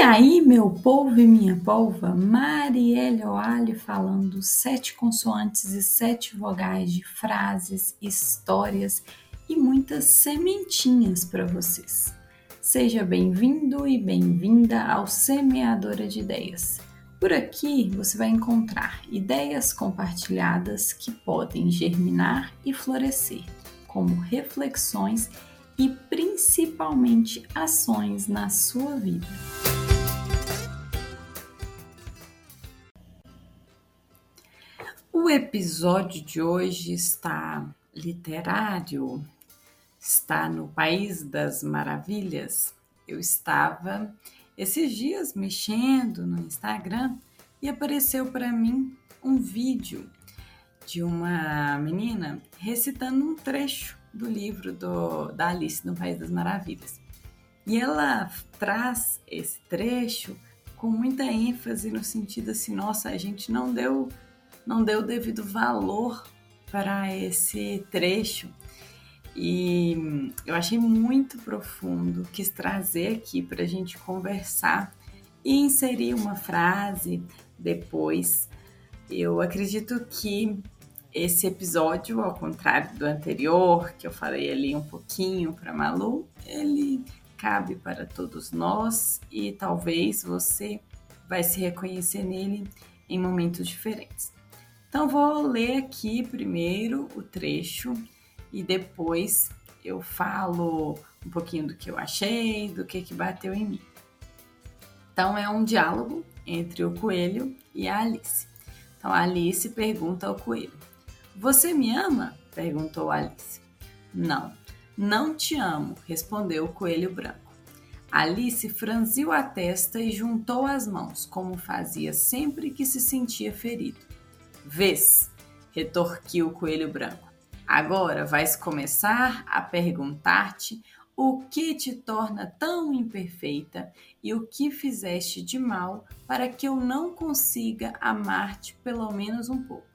E aí, meu povo e minha polva, Marielle Oali falando sete consoantes e sete vogais de frases, histórias e muitas sementinhas para vocês. Seja bem-vindo e bem-vinda ao Semeadora de Ideias. Por aqui você vai encontrar ideias compartilhadas que podem germinar e florescer, como reflexões e principalmente ações na sua vida. O episódio de hoje está literário, está no País das Maravilhas. Eu estava esses dias mexendo no Instagram e apareceu para mim um vídeo de uma menina recitando um trecho do livro do, da Alice no País das Maravilhas. E ela traz esse trecho com muita ênfase no sentido assim, nossa, a gente não deu não deu devido valor para esse trecho. E eu achei muito profundo, quis trazer aqui para a gente conversar e inserir uma frase depois. Eu acredito que esse episódio, ao contrário do anterior, que eu falei ali um pouquinho para Malu, ele cabe para todos nós e talvez você vai se reconhecer nele em momentos diferentes. Então, vou ler aqui primeiro o trecho e depois eu falo um pouquinho do que eu achei, do que, que bateu em mim. Então, é um diálogo entre o coelho e a Alice. Então, a Alice pergunta ao coelho: Você me ama? perguntou Alice. Não, não te amo, respondeu o coelho branco. Alice franziu a testa e juntou as mãos, como fazia sempre que se sentia ferido. Vês, retorquiu o coelho branco. Agora vais começar a perguntar-te o que te torna tão imperfeita e o que fizeste de mal para que eu não consiga amar-te pelo menos um pouco.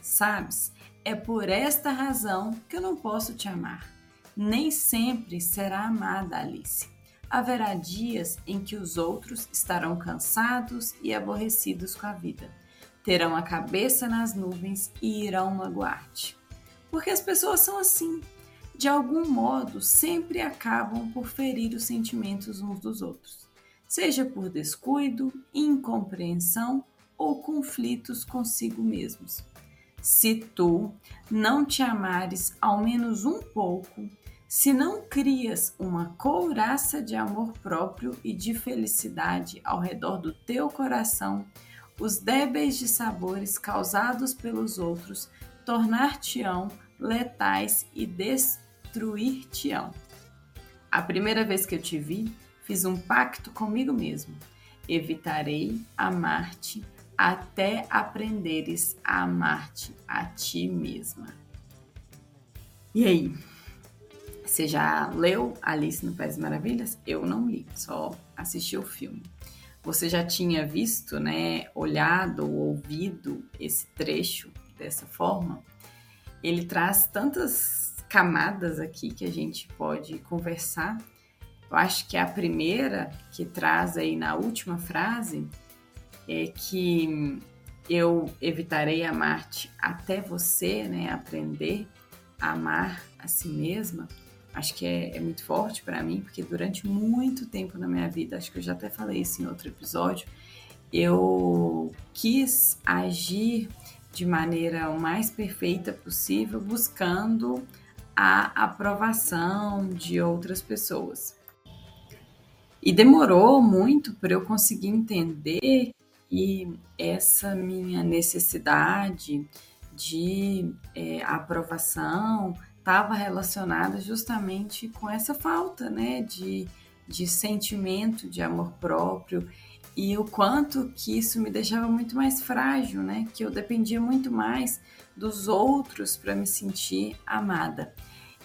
Sabes, é por esta razão que eu não posso te amar. Nem sempre será amada Alice. Haverá dias em que os outros estarão cansados e aborrecidos com a vida terão a cabeça nas nuvens e irão magoar-te. Porque as pessoas são assim. De algum modo, sempre acabam por ferir os sentimentos uns dos outros, seja por descuido, incompreensão ou conflitos consigo mesmos. Se tu não te amares ao menos um pouco, se não crias uma couraça de amor próprio e de felicidade ao redor do teu coração, os débeis de sabores causados pelos outros tornar-te-ão letais e destruir-te-ão. A primeira vez que eu te vi, fiz um pacto comigo mesmo. Evitarei amar-te até aprenderes a amar-te a ti mesma. E aí? Você já leu Alice no País Maravilhas? Eu não li, só assisti o filme você já tinha visto, né, olhado ou ouvido esse trecho dessa forma, ele traz tantas camadas aqui que a gente pode conversar. Eu acho que a primeira que traz aí na última frase é que eu evitarei amar-te até você, né, aprender a amar a si mesma acho que é, é muito forte para mim, porque durante muito tempo na minha vida, acho que eu já até falei isso em outro episódio, eu quis agir de maneira o mais perfeita possível, buscando a aprovação de outras pessoas. E demorou muito para eu conseguir entender que essa minha necessidade de é, aprovação estava relacionada justamente com essa falta né, de, de sentimento de amor próprio e o quanto que isso me deixava muito mais frágil, né? Que eu dependia muito mais dos outros para me sentir amada.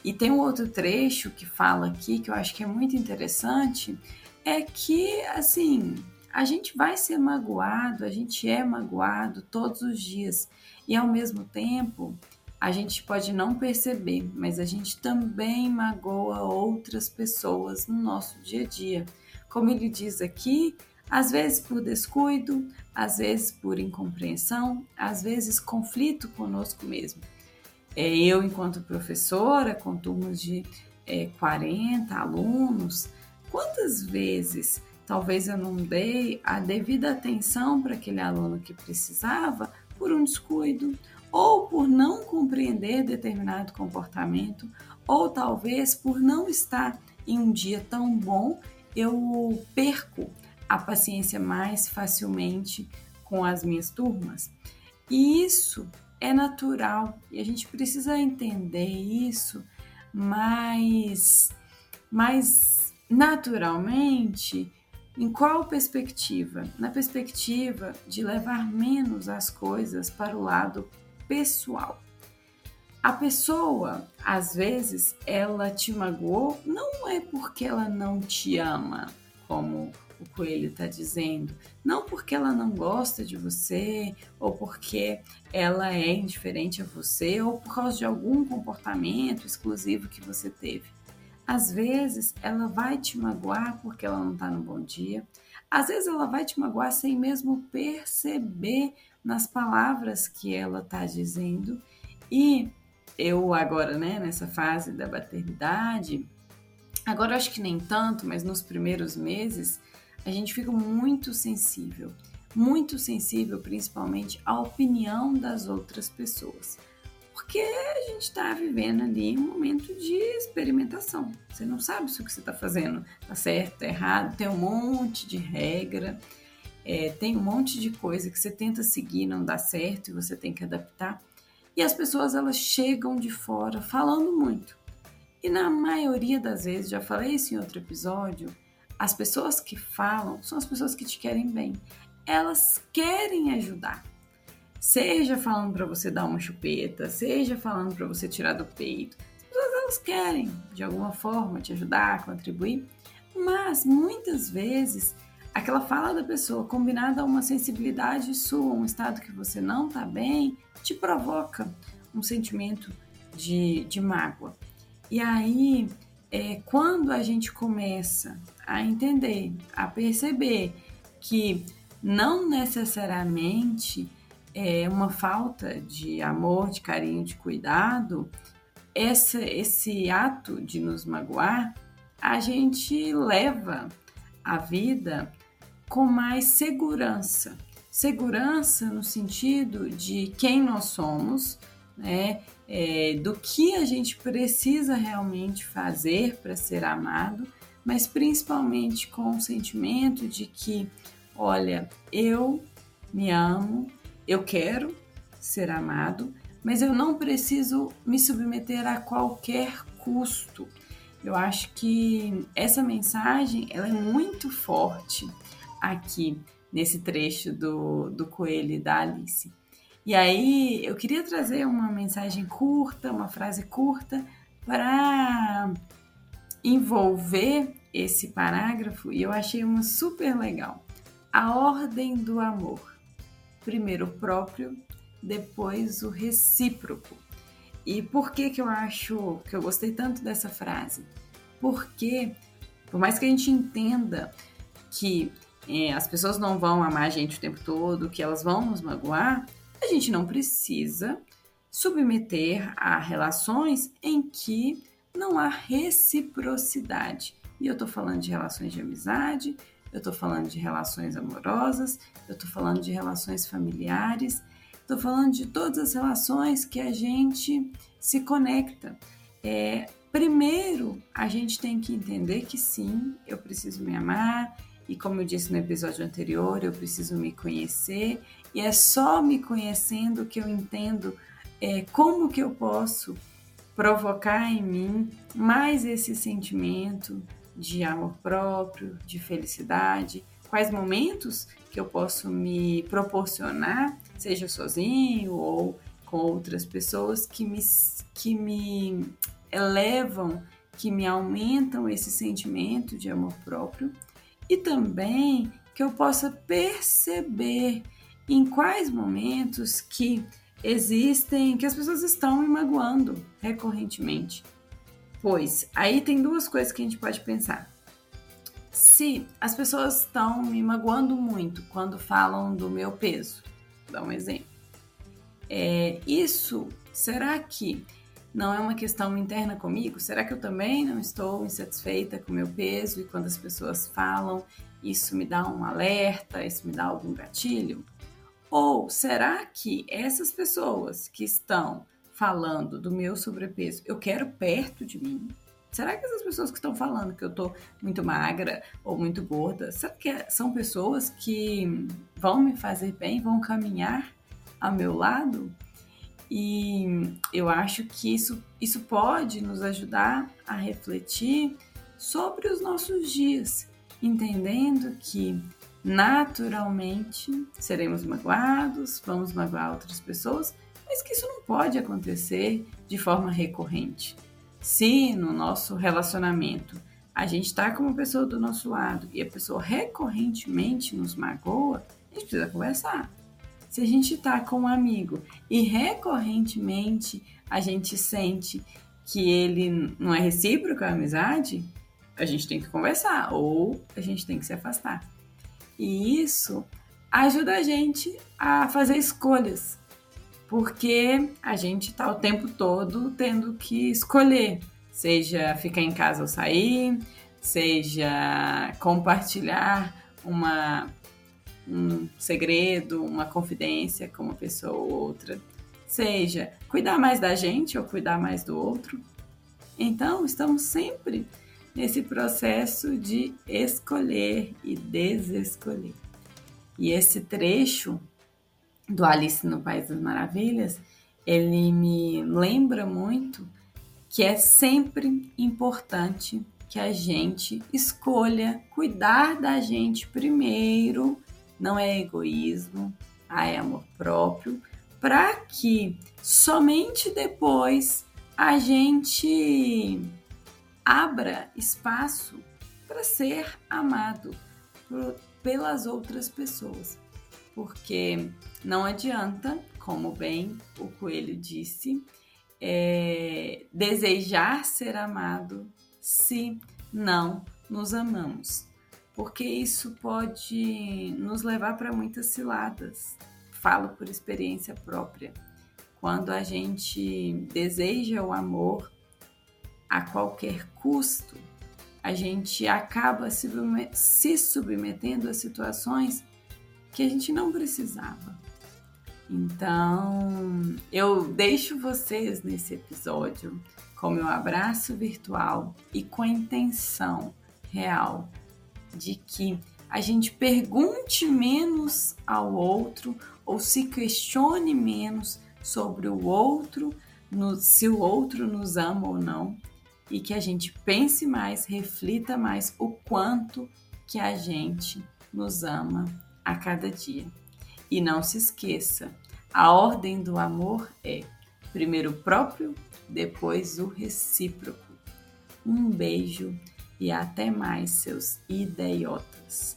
E tem um outro trecho que fala aqui que eu acho que é muito interessante, é que assim, a gente vai ser magoado, a gente é magoado todos os dias. E ao mesmo tempo, a gente pode não perceber, mas a gente também magoa outras pessoas no nosso dia a dia. como ele diz aqui, às vezes por descuido, às vezes por incompreensão, às vezes conflito conosco mesmo. É, eu, enquanto professora, com turmas de é, 40 alunos, quantas vezes talvez eu não dei a devida atenção para aquele aluno que precisava por um descuido, ou por não compreender determinado comportamento, ou talvez por não estar em um dia tão bom, eu perco a paciência mais facilmente com as minhas turmas. E isso é natural e a gente precisa entender isso mais, mais naturalmente. Em qual perspectiva? Na perspectiva de levar menos as coisas para o lado pessoal. A pessoa, às vezes, ela te magoou, não é porque ela não te ama, como o coelho está dizendo, não porque ela não gosta de você, ou porque ela é indiferente a você, ou por causa de algum comportamento exclusivo que você teve. Às vezes ela vai te magoar porque ela não está no bom dia, às vezes ela vai te magoar sem mesmo perceber nas palavras que ela está dizendo. E eu agora, né, nessa fase da paternidade, agora acho que nem tanto, mas nos primeiros meses, a gente fica muito sensível, muito sensível principalmente à opinião das outras pessoas. Porque a gente está vivendo ali um momento de experimentação. Você não sabe se o que você está fazendo está certo, está errado, tem um monte de regra. É, tem um monte de coisa que você tenta seguir, não dá certo e você tem que adaptar. E as pessoas elas chegam de fora falando muito. E na maioria das vezes, já falei isso em outro episódio, as pessoas que falam são as pessoas que te querem bem. Elas querem ajudar. Seja falando para você dar uma chupeta, seja falando para você tirar do peito. As pessoas elas querem, de alguma forma, te ajudar, contribuir. Mas muitas vezes aquela fala da pessoa combinada a uma sensibilidade sua, um estado que você não está bem, te provoca um sentimento de, de mágoa. E aí, é, quando a gente começa a entender, a perceber que não necessariamente é uma falta de amor, de carinho, de cuidado, essa, esse ato de nos magoar, a gente leva a vida com mais segurança. Segurança no sentido de quem nós somos, né? É, do que a gente precisa realmente fazer para ser amado, mas principalmente com o sentimento de que, olha, eu me amo, eu quero ser amado, mas eu não preciso me submeter a qualquer custo. Eu acho que essa mensagem ela é muito forte aqui nesse trecho do, do Coelho e da Alice. E aí eu queria trazer uma mensagem curta, uma frase curta, para envolver esse parágrafo e eu achei uma super legal. A ordem do amor. Primeiro o próprio, depois o recíproco. E por que que eu acho que eu gostei tanto dessa frase? Porque por mais que a gente entenda que é, as pessoas não vão amar a gente o tempo todo, que elas vão nos magoar, a gente não precisa submeter a relações em que não há reciprocidade. E eu tô falando de relações de amizade, eu tô falando de relações amorosas, eu tô falando de relações familiares, tô falando de todas as relações que a gente se conecta. É, primeiro, a gente tem que entender que sim, eu preciso me amar, e como eu disse no episódio anterior, eu preciso me conhecer e é só me conhecendo que eu entendo é, como que eu posso provocar em mim mais esse sentimento de amor próprio, de felicidade, quais momentos que eu posso me proporcionar, seja sozinho ou com outras pessoas que me, que me elevam, que me aumentam esse sentimento de amor próprio e também que eu possa perceber em quais momentos que existem, que as pessoas estão me magoando recorrentemente. Pois aí tem duas coisas que a gente pode pensar. se as pessoas estão me magoando muito quando falam do meu peso, vou dar um exemplo. É, isso, será que não é uma questão interna comigo? Será que eu também não estou insatisfeita com o meu peso e quando as pessoas falam, isso me dá um alerta, isso me dá algum gatilho? Ou será que essas pessoas que estão falando do meu sobrepeso, eu quero perto de mim? Será que essas pessoas que estão falando que eu tô muito magra ou muito gorda, será que são pessoas que vão me fazer bem, vão caminhar ao meu lado? E eu acho que isso, isso pode nos ajudar a refletir sobre os nossos dias, entendendo que naturalmente seremos magoados, vamos magoar outras pessoas, mas que isso não pode acontecer de forma recorrente. Se no nosso relacionamento a gente está com uma pessoa do nosso lado e a pessoa recorrentemente nos magoa, a gente precisa conversar. Se a gente está com um amigo e recorrentemente a gente sente que ele não é recíproco a amizade, a gente tem que conversar ou a gente tem que se afastar. E isso ajuda a gente a fazer escolhas porque a gente está o tempo todo tendo que escolher, seja ficar em casa ou sair, seja compartilhar uma, um segredo, uma confidência com uma pessoa ou outra, seja cuidar mais da gente ou cuidar mais do outro. Então, estamos sempre nesse processo de escolher e desescolher. E esse trecho do Alice no País das Maravilhas, ele me lembra muito que é sempre importante que a gente escolha cuidar da gente primeiro, não é egoísmo, ah, é amor próprio, para que somente depois a gente abra espaço para ser amado pelas outras pessoas porque não adianta, como bem o coelho disse, é, desejar ser amado se não nos amamos, porque isso pode nos levar para muitas ciladas. Falo por experiência própria. Quando a gente deseja o amor a qualquer custo, a gente acaba se submetendo a situações que a gente não precisava. Então, eu deixo vocês nesse episódio com meu abraço virtual e com a intenção real de que a gente pergunte menos ao outro ou se questione menos sobre o outro, no, se o outro nos ama ou não, e que a gente pense mais, reflita mais o quanto que a gente nos ama a cada dia. E não se esqueça, a ordem do amor é primeiro o próprio, depois o recíproco. Um beijo e até mais, seus idiotas.